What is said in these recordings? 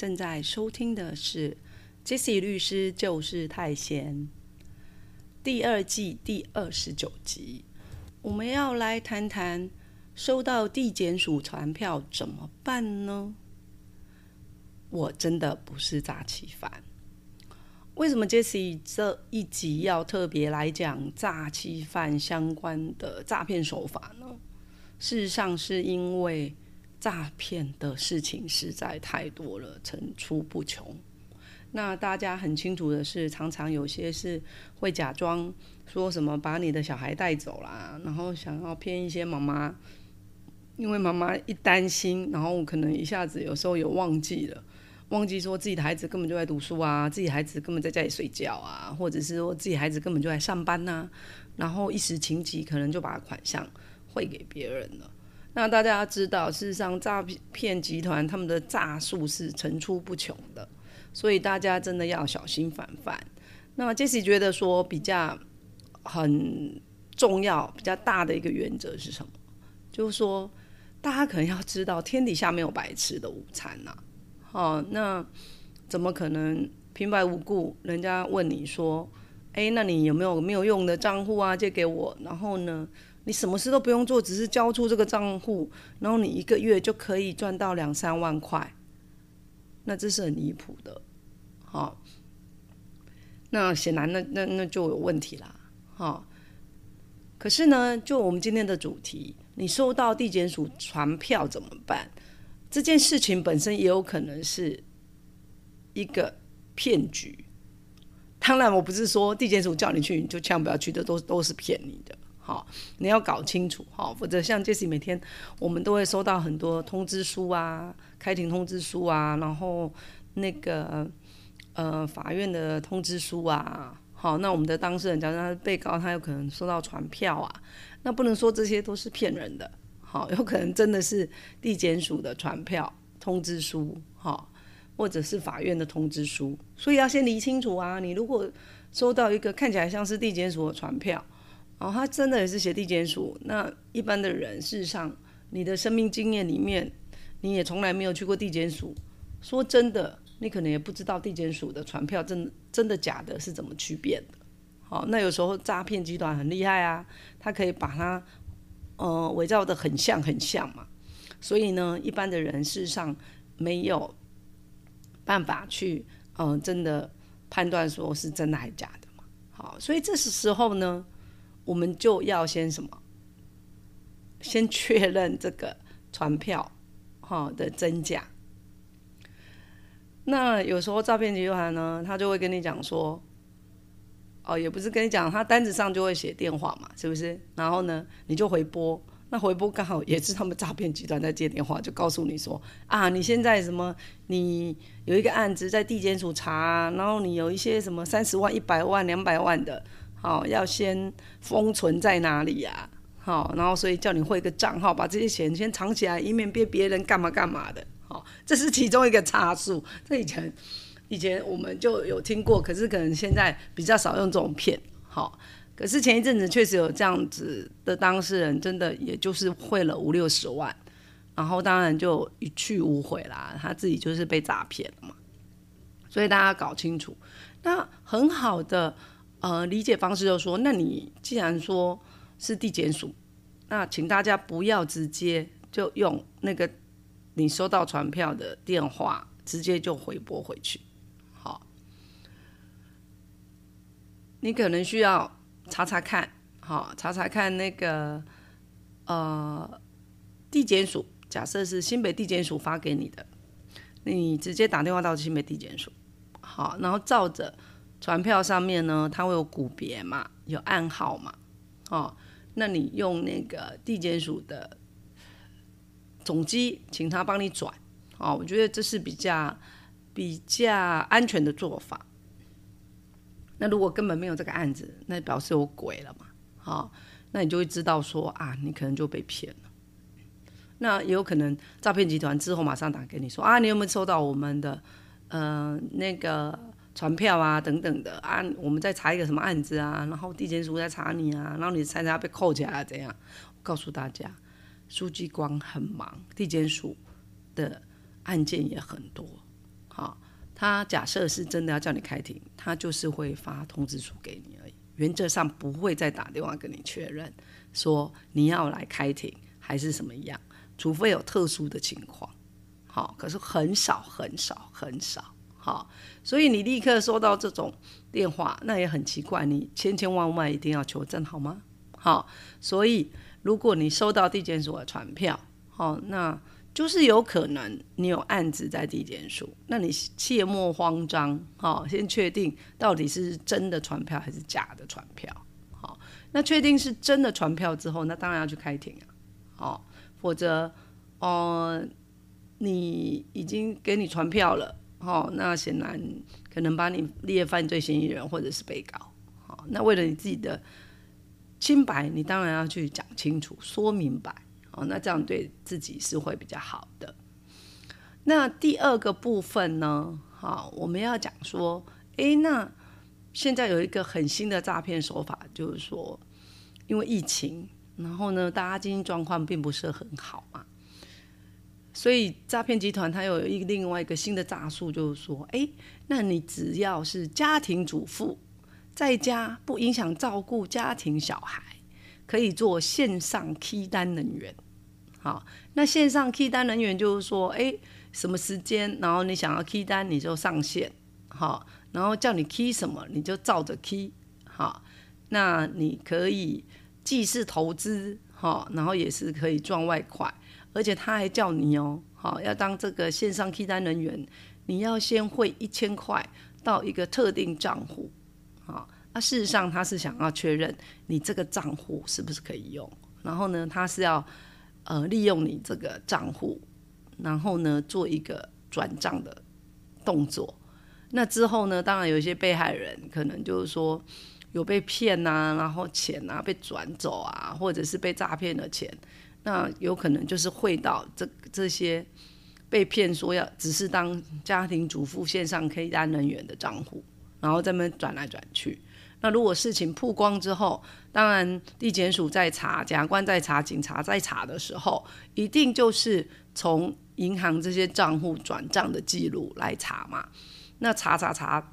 正在收听的是《Jesse 律师就是太闲》第二季第二十九集。我们要来谈谈收到地检署传票怎么办呢？我真的不是诈欺犯。为什么 Jesse 这一集要特别来讲诈欺犯相关的诈骗手法呢？事实上，是因为诈骗的事情实在太多了，层出不穷。那大家很清楚的是，常常有些是会假装说什么把你的小孩带走啦，然后想要骗一些妈妈，因为妈妈一担心，然后可能一下子有时候有忘记了，忘记说自己的孩子根本就在读书啊，自己孩子根本在家里睡觉啊，或者是说自己孩子根本就在上班呐、然后一时情急，可能就把款项汇给别人了。那大家要知道，事实上诈骗集团他们的诈术是层出不穷的，所以大家真的要小心防范。那 Jesse 觉得说比较很重要、比较大的一个原则是什么？就是说，大家可能要知道，天底下没有白吃的午餐呐、哦，那怎么可能平白无故人家问你说，哎，那你有没有没有用的账户啊？借给我，然后呢？你什么事都不用做，只是交出这个账户，然后你一个月就可以赚到两三万块，那这是很离谱的，好、那显然那那那就有问题啦，好、可是呢，就我们今天的主题，你收到地检署传票怎么办？这件事情本身也有可能是一个骗局。当然，我不是说地检署叫你去你就千万不要去的，都都是骗你的。好，你要搞清楚，好，否则像 Jesse 每天我们都会收到很多通知书啊、开庭通知书啊，然后那个呃法院的通知书啊，好，那我们的当事人，假如他被告，他有可能收到传票啊，那不能说这些都是骗人的，好，有可能真的是地检署的传票、通知书，好，或者是法院的通知书，所以要先理清楚啊。你如果收到一个看起来像是地检署的传票，哦，他真的也是写地检署。那一般的人，事实上，你的生命经验里面，你也从来没有去过地检署。说真的，你可能也不知道地检署的传票真真的假的是怎么区别的。好，那有时候诈骗集团很厉害啊，他可以把它呃伪造的很像很像嘛。所以呢，一般的人事实上没有办法去嗯、呃真的判断说是真的还是假的嘛。好，所以这时候呢。我们就要先什么？先确认这个传票哈的真假。那有时候诈骗集团呢，他就会跟你讲说，哦，也不是跟你讲，他单子上就会写电话嘛，是不是？然后呢，你就回拨，那回拨刚好也是他们诈骗集团在接电话，就告诉你说，啊，你现在什么，你有一个案子在地检署查，然后你有一些什么三十万、一百万、两百万的。好，要先封存在哪里呀、啊？好，然后所以叫你汇个账号，把这些钱先藏起来，以免被别人干嘛干嘛的。好，这是其中一个差数。这以前以前我们就有听过，可是可能现在比较少用这种骗。好，可是前一阵子确实有这样子的当事人，真的也就是汇了五六十万，然后当然就一去无回啦，他自己就是被诈骗了嘛。所以大家搞清楚，那很好的。呃，理解方式就说，那你既然说是地检署，那请大家不要直接就用那个你收到传票的电话直接就回拨回去，好，你可能需要查查看，好，查查看那个呃地检署，假设是新北地检署发给你的，你直接打电话到新北地检署，好，然后照着。传票上面呢，它会有股别嘛，有暗号嘛，哦，那你用那个地检署的总机，请他帮你转，哦，我觉得这是比较比较安全的做法。那如果根本没有这个案子，那表示有鬼了嘛？好，那你就会知道说啊，你可能就被骗了。那也有可能诈骗集团之后马上打给你说啊，你有没有收到我们的呃那个传票啊等等的啊？我们在查一个什么案子啊？然后地检署在查你啊，然后你猜猜被扣起来啊怎样？告诉大家，书记官很忙，地检署的案件也很多。好，他假设是真的要叫你开庭，他就是会发通知书给你而已，原则上不会再打电话跟你确认说你要来开庭还是什么样。除非有特殊的情况，好，可是很少很少很少，好，所以你立刻收到这种电话，那也很奇怪，你千千万万一定要求证好吗？好，所以如果你收到地检署的传票，好，那就是有可能你有案子在地检署，那你切莫慌张，好，先确定到底是真的传票还是假的传票，好，那确定是真的传票之后，那当然要去开庭啊，好。否则，哦，你已经给你传票了，哦，那显然可能把你列犯罪嫌疑人或者是被告，好，那为了你自己的清白，你当然要去讲清楚、说明白，哦，那这样对自己是会比较好的。那第二个部分呢，好，我们要讲说，诶，那现在有一个很新的诈骗手法，就是说，因为疫情。然后呢，大家经济状况并不是很好嘛，所以诈骗集团它有一另外一个新的诈术，就是说，哎，那你只要是家庭主妇，在家不影响照顾家庭小孩，可以做线上 key 单人员。好，那线上 key 单人员就是说，哎，什么时间，然后你想要 key 单，你就上线，好，然后叫你 key 什么，你就照着 key，好，那你可以。既是投资哈，然后也是可以赚外快，而且他还叫你哦，好要当这个线上 K 单人员，你要先汇一千块到一个特定账户，好，那事实上他是想要确认你这个账户是不是可以用，然后呢，他是要呃利用你这个账户，然后呢做一个转账的动作，那之后呢，当然有一些被害人可能就是说。有被骗呐，然后钱啊被转走啊，或者是被诈骗的钱，那有可能就是汇到这这些被骗说要只是当家庭主妇线上 K 单人员的账户，然后在那转来转去。那如果事情曝光之后，当然地检署在查，检察官在查，警察在查的时候，一定就是从银行这些账户转账的记录来查嘛。那查查查。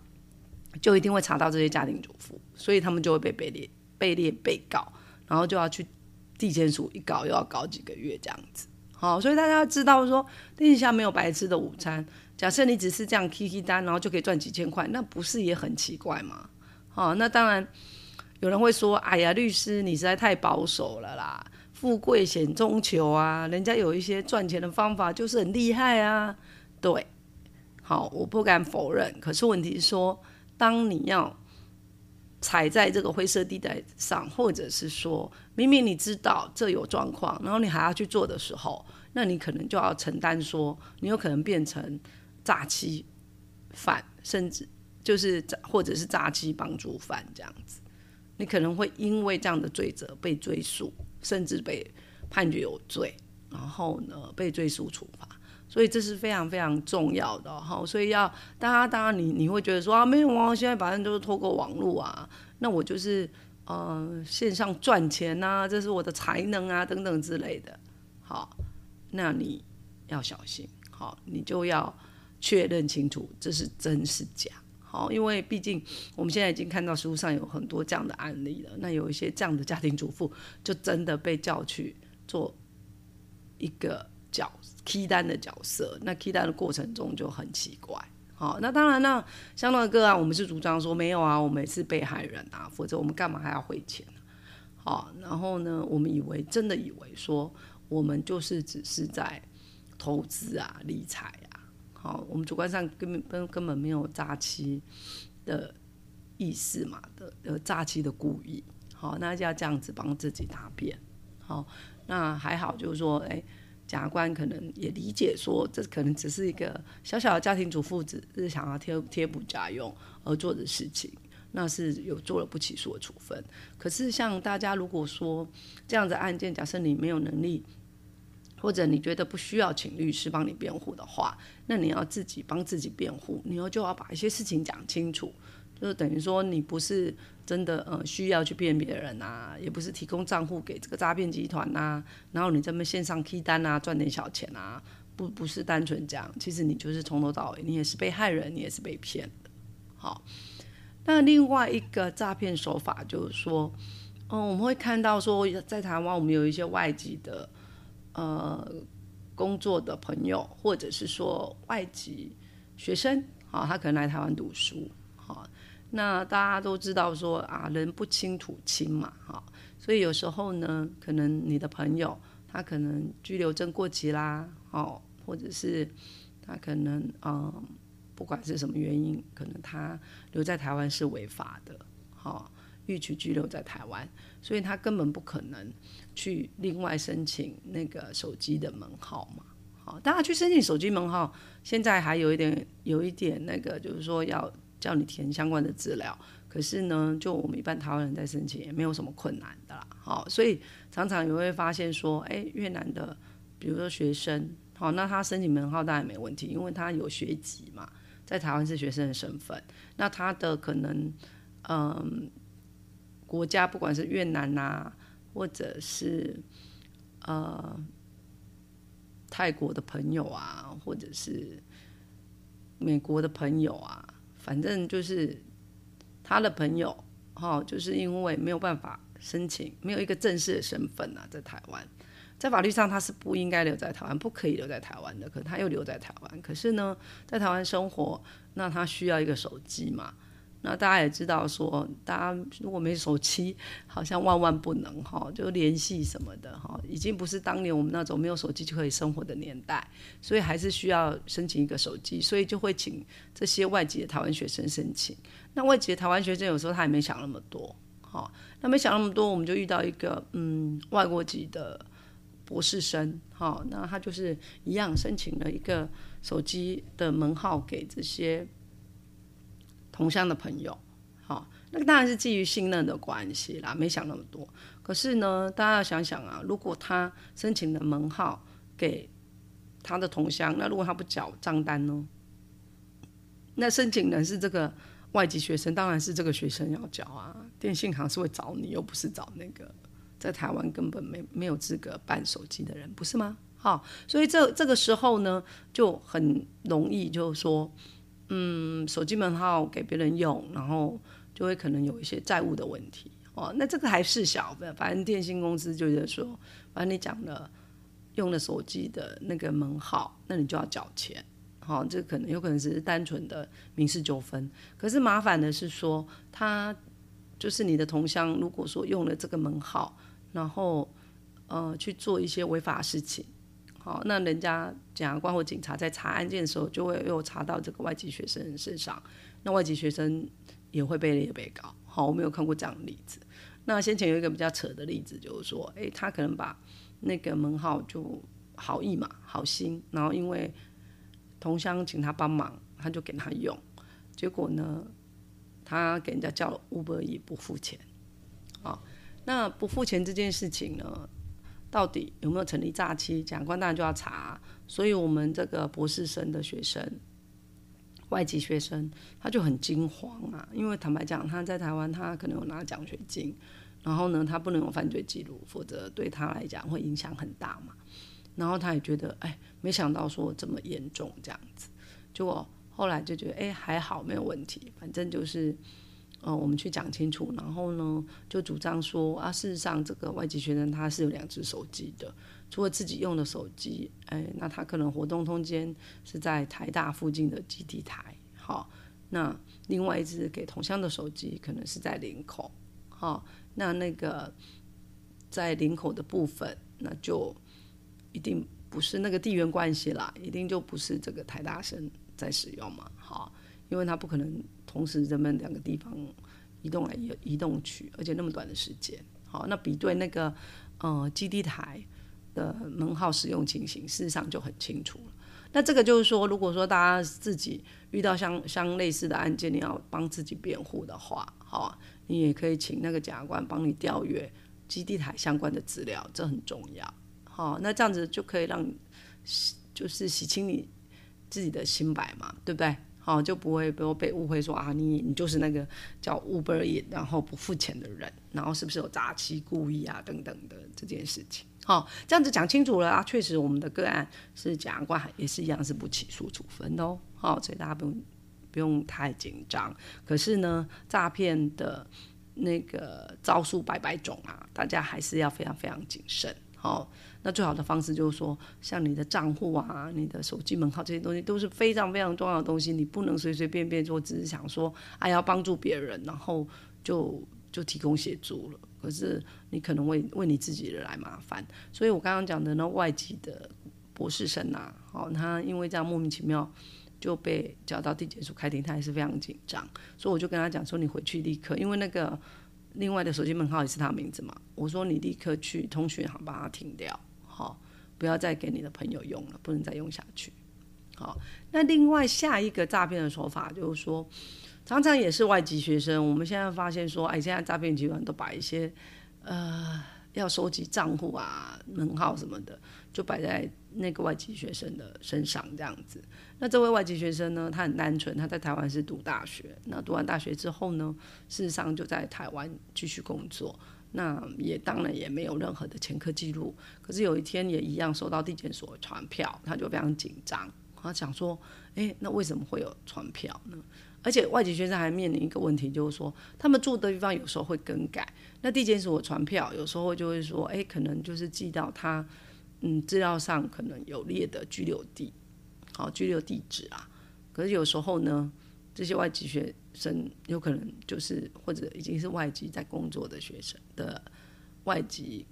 就一定会查到这些家庭主妇，所以他们就会被被列被列被告，然后就要去地检署一搞又要搞几个月这样子。好，所以大家要知道说，天下没有白吃的午餐。假设你只是这样 K K 单，然后就可以赚几千块，那不是也很奇怪吗？好，那当然有人会说，哎呀，律师你实在太保守了啦，富贵险中求啊，人家有一些赚钱的方法就是很厉害啊。对，好，我不敢否认，可是问题是说。当你要踩在这个灰色地带上，或者是说明明你知道这有状况，然后你还要去做的时候，那你可能就要承担说，你有可能变成诈欺犯，甚至就是或者是诈欺帮助犯这样子，你可能会因为这样的罪责被追诉，甚至被判决有罪，然后呢被追诉处罚。所以这是非常非常重要的哈，所以要大家当然你你会觉得说啊没有啊，现在反正都是透过网络啊，那我就是呃线上赚钱呐，这是我的才能啊等等之类的，好，那你要小心，好，你就要确认清楚这是真是假，好，因为毕竟我们现在已经看到书上有很多这样的案例了，那有一些这样的家庭主妇就真的被叫去做一个角。key 单的角色，那 key 单的过程中就很奇怪。好，那当然呢，相同的个案，我们是主张说没有啊，我们是被害人啊，否则我们干嘛还要汇钱呢好，然后呢，我们以为真的以为说我们就是只是在投资啊、理财啊。好，我们主观上根本根根本没有诈欺的意思嘛的，呃，诈欺的故意。好，那就要这样子帮自己答辩。好，那还好，就是说，哎。检察官可能也理解说，这可能只是一个小小的家庭主妇只是想要贴贴补家用而做的事情，那是有做了不起诉的处分。可是像大家如果说这样子案件，假设你没有能力，或者你觉得不需要请律师帮你辩护的话，那你要自己帮自己辩护，你要就要把一些事情讲清楚。就等于说，你不是真的呃需要去骗别人啊，也不是提供账户给这个诈骗集团呐，然后你这么线上批单啊，赚点小钱啊，不不是单纯这样，其实你就是从头到尾，你也是被害人，你也是被骗的。好，那另外一个诈骗手法就是说，嗯，我们会看到说，在台湾我们有一些外籍的呃工作的朋友，或者是说外籍学生，好，他可能来台湾读书，好。那大家都知道说啊，人不亲土亲嘛，哈，所以有时候呢，可能你的朋友他可能居留证过期啦，哦，或者是他可能嗯，不管是什么原因，可能他留在台湾是违法的，好，欲取居留在台湾，所以他根本不可能去另外申请那个手机的门号嘛，大家去申请手机门号，现在还有一点有一点那个，就是说要。叫你填相关的资料，可是呢，就我们一般台湾人在申请也没有什么困难的啦。好，所以常常也会发现说，哎，越南的，比如说学生，好，那他申请门号当然没问题，因为他有学籍嘛，在台湾是学生的身份。那他的可能，嗯，国家不管是越南呐，或者是呃泰国的朋友啊，或者是美国的朋友啊。反正就是他的朋友，哈，就是因为没有办法申请，没有一个正式的身份啊，在台湾，在法律上他是不应该留在台湾，不可以留在台湾的，可他又留在台湾，可是呢，在台湾生活，那他需要一个手机嘛。那大家也知道，说大家如果没手机，好像万万不能哈，就联系什么的哈，已经不是当年我们那种没有手机就可以生活的年代，所以还是需要申请一个手机，所以就会请这些外籍的台湾学生申请。那外籍的台湾学生有时候他也没想那么多，哈，那没想那么多，我们就遇到一个嗯外国籍的博士生，哈，那他就是一样申请了一个手机的门号给这些。同乡的朋友，好，那个当然是基于信任的关系啦，没想那么多。可是呢，大家要想想啊，如果他申请的门号给他的同乡，那如果他不缴账单呢？那申请人是这个外籍学生，当然是这个学生要缴啊。电信行是会找你，又不是找那个在台湾根本没没有资格办手机的人，不是吗？好，所以这这个时候呢，就很容易就是说。嗯，手机门号给别人用，然后就会可能有一些债务的问题哦。那这个还是小的，反正电信公司就是说，反正你讲了用了手机的那个门号，那你就要缴钱。好，这可能有可能只是单纯的民事纠纷。可是麻烦的是说，他就是你的同乡，如果说用了这个门号，然后呃去做一些违法事情。好，那人家检察官或警察在查案件的时候，就会又查到这个外籍学生身上，那外籍学生也会被列被告。好，我没有看过这样的例子。那先前有一个比较扯的例子，就是说，诶，他可能把那个门号就好意嘛，好心，然后因为同乡请他帮忙，他就给他用，结果呢，他给人家叫 Uber 也不付钱。好，那不付钱这件事情呢？到底有没有成立诈欺？检官当然就要查。所以，我们这个博士生的学生，外籍学生，他就很惊慌啊。因为坦白讲，他在台湾，他可能有拿奖学金，然后呢，他不能有犯罪记录，否则对他来讲会影响很大嘛。然后他也觉得，哎，没想到说这么严重这样子。结果后来就觉得，哎，还好没有问题，反正就是。呃，我们去讲清楚，然后呢，就主张说啊，事实上这个外籍学生他是有两只手机的，除了自己用的手机，哎，那他可能活动空间是在台大附近的基地台，好，那另外一只给同乡的手机可能是在林口，好，那那个在林口的部分，那就一定不是那个地缘关系啦，一定就不是这个台大生在使用嘛，好，因为他不可能。同时，人们两个地方移动来移移动去，而且那么短的时间，好，那比对那个呃基地台的门号使用情形，事实上就很清楚了。那这个就是说，如果说大家自己遇到相相类似的案件，你要帮自己辩护的话，好，你也可以请那个检察官帮你调阅基地台相关的资料，这很重要。好，那这样子就可以让就是洗清你自己的清白嘛，对不对？哦，就不会比如被误会说啊，你你就是那个叫 Uber 然后不付钱的人，然后是不是有诈欺、故意啊等等的这件事情。好，这样子讲清楚了啊，确实我们的个案是检察官也是一样是不起诉处分的哦。好，所以大家不用不用太紧张。可是呢，诈骗的那个招数百百种啊，大家还是要非常非常谨慎。好。那最好的方式就是说，像你的账户啊、你的手机门号这些东西都是非常非常重要的东西，你不能随随便便说，只是想说，哎，要帮助别人，然后就就提供协助了。可是你可能为为你自己来麻烦。所以我刚刚讲的那外籍的博士生啊，哦，他因为这样莫名其妙就被叫到地检署开庭，他还是非常紧张。所以我就跟他讲说，你回去立刻，因为那个另外的手机门号也是他名字嘛，我说你立刻去通讯行把它停掉。好，不要再给你的朋友用了，不能再用下去。好，那另外下一个诈骗的手法就是说，常常也是外籍学生。我们现在发现说，哎，现在诈骗集团都把一些呃要收集账户啊、门号什么的，就摆在那个外籍学生的身上这样子。那这位外籍学生呢，他很单纯，他在台湾是读大学。那读完大学之后呢，事实上就在台湾继续工作。那也当然也没有任何的前科记录，可是有一天也一样收到地检所传票，他就非常紧张，他想说，哎，那为什么会有传票呢？而且外籍学生还面临一个问题，就是说他们住的地方有时候会更改，那地检所传票有时候就会说，哎，可能就是寄到他，嗯，资料上可能有列的居留地，好，居留地址啊，可是有时候呢，这些外籍学生有可能就是或者已经是外籍在工作的学生的外籍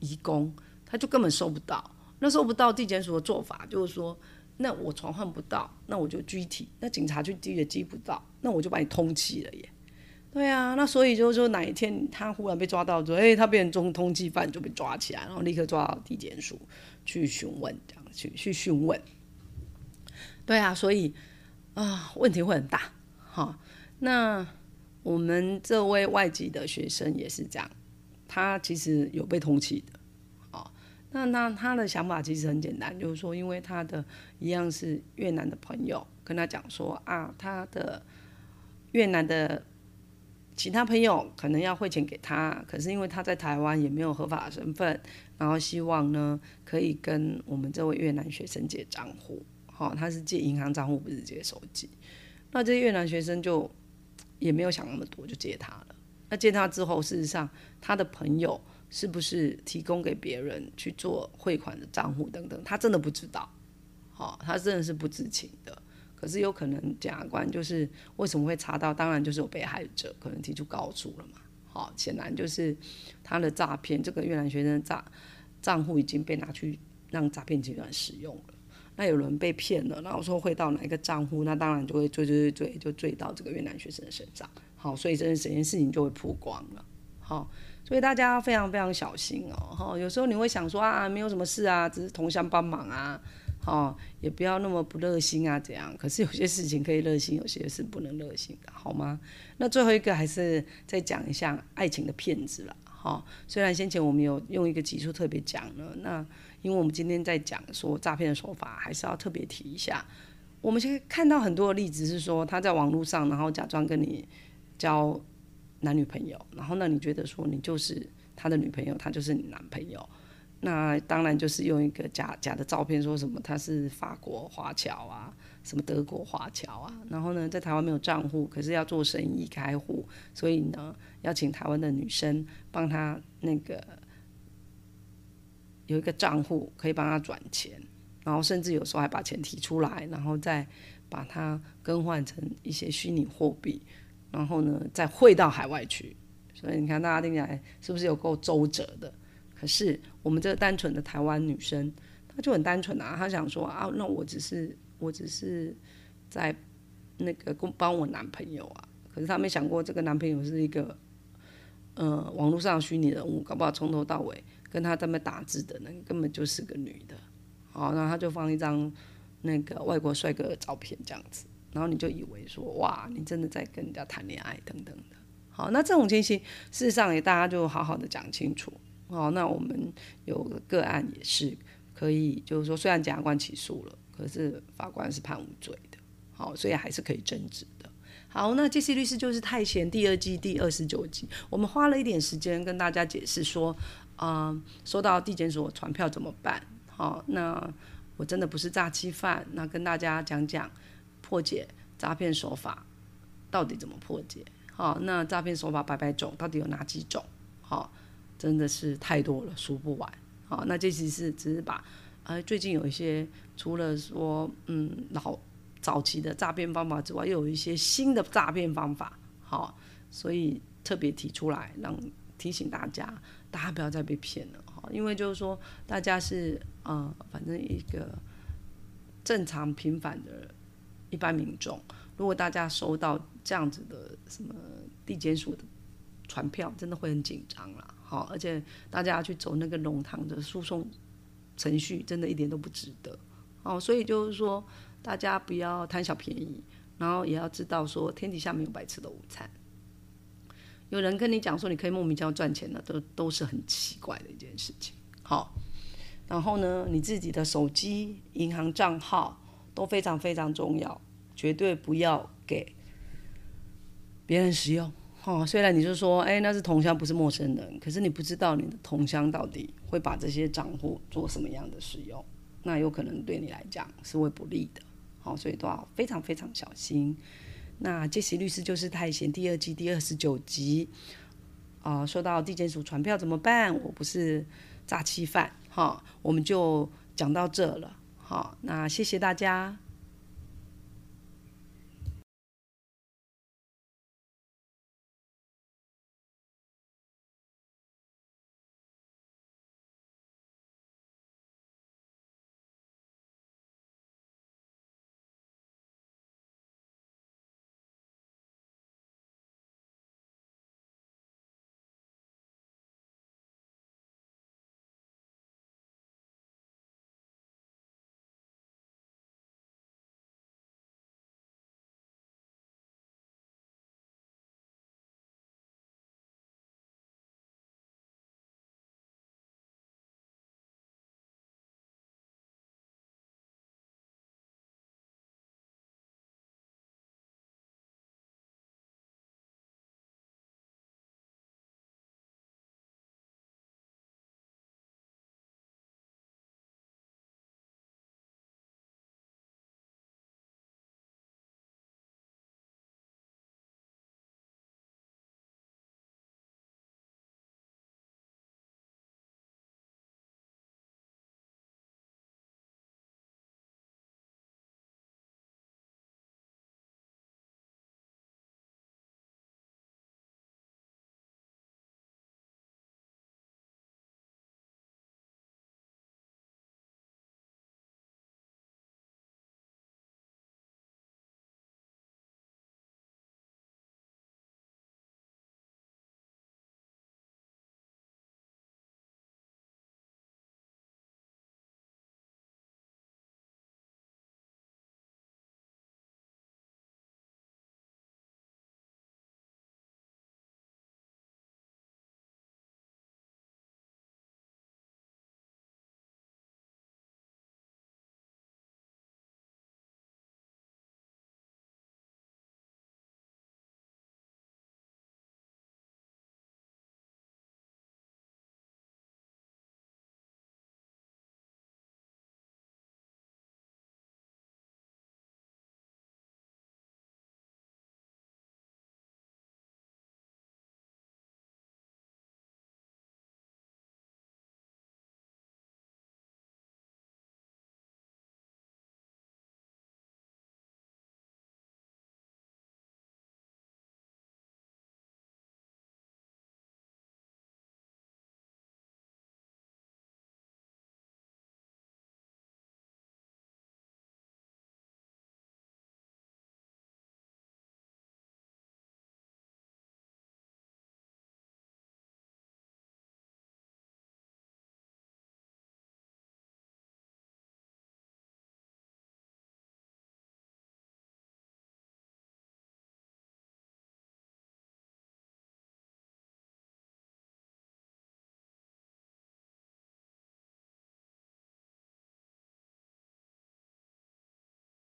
移工，他就根本收不到。那收不到地检署的做法就是说，那我传唤不到，那我就拘提。那警察去缉也缉不到，那我就把你通缉了耶。对啊，那所以就是说哪一天他忽然被抓到，说哎他变成中通缉犯就被抓起来，然后立刻抓到地检署去询问，这样去去询问。对啊，所以啊问题会很大，哈。那我们这位外籍的学生也是这样，他其实有被通缉的，哦，那那他的想法其实很简单，就是说，因为他的一样是越南的朋友跟他讲说啊，他的越南的其他朋友可能要汇钱给他，可是因为他在台湾也没有合法的身份，然后希望呢可以跟我们这位越南学生借账户，哦，他是借银行账户，不是借手机，那这些越南学生就。也没有想那么多，就借他了。那借他之后，事实上他的朋友是不是提供给别人去做汇款的账户等等，他真的不知道。好，他真的是不知情的。可是有可能检察官就是为什么会查到？当然就是有被害者可能提出告诉了嘛。好，显然就是他的诈骗，这个越南学生诈账户已经被拿去让诈骗集团使用了。那有人被骗了，然后说汇到哪一个账户，那当然就会追追追追，就追到这个越南学生的身上。好，所以这整件事情就会曝光了。好，所以大家非常非常小心哦。哈，有时候你会想说啊，没有什么事啊，只是同乡帮忙啊。好，也不要那么不热心啊，怎样？可是有些事情可以热心，有些是不能热心的，好吗？那最后一个还是再讲一下爱情的骗子了。哈，虽然先前我们有用一个集数特别讲了，那。因为我们今天在讲说诈骗的手法，还是要特别提一下。我们现在看到很多的例子是说，他在网络上，然后假装跟你交男女朋友，然后呢，你觉得说你就是他的女朋友，他就是你男朋友，那当然就是用一个假假的照片，说什么他是法国华侨啊，什么德国华侨啊，然后呢，在台湾没有账户，可是要做生意开户，所以呢，要请台湾的女生帮他那个。有一个账户可以帮他转钱，然后甚至有时候还把钱提出来，然后再把它更换成一些虚拟货币，然后呢再汇到海外去。所以你看大家听起来是不是有够周折的？可是我们这个单纯的台湾女生，就很单纯啊，他想说啊，那我只是我只是在那个帮帮我男朋友啊，可是他没想过这个男朋友是一个呃网络上虚拟人物，搞不好从头到尾。跟他在那打字的人根本就是个女的，好，然后他就放一张那个外国帅哥的照片这样子，然后你就以为说哇，你真的在跟人家谈恋爱等等的。好，那这种情形事实上也大家就好好的讲清楚。好，那我们有个个案也是可以，就是说虽然检察官起诉了，可是法官是判无罪的。好，所以还是可以争执的。好，那这些律师就是太闲第二季第二十九集，我们花了一点时间跟大家解释说，啊，收到地检所传票怎么办？好，那我真的不是诈欺犯，那跟大家讲讲破解诈骗手法到底怎么破解。好，那诈骗手法百百种，到底有哪几种？好，真的是太多了，数不完。好，那这其实只是把，呃，最近有一些除了说，嗯，老早期的诈骗方法之外，又有一些新的诈骗方法。好，所以特别提出来，让提醒大家，大家不要再被骗了。好，因为就是说，大家是，呃，反正一个正常平凡的一般民众。如果大家收到这样子的什么地检署的传票，真的会很紧张啦。好，而且大家要去走那个龙堂的诉讼程序，真的一点都不值得。哦，所以就是说，大家不要贪小便宜，然后也要知道说，天底下没有白吃的午餐。有人跟你讲说，你可以莫名其妙赚钱的，都都是很奇怪的一件事情。好，然后呢，你自己的手机、银行账号都非常非常重要。绝对不要给别人使用哦。虽然你就说，哎，那是同乡，不是陌生人，可是你不知道你的同乡到底会把这些账户做什么样的使用，那有可能对你来讲是会不利的。好，所以都要非常非常小心。那杰西律师就是太闲第二季第二十九集啊，收到地检署传票怎么办？我不是诈欺犯，哈，我们就讲到这了。好，那谢谢大家。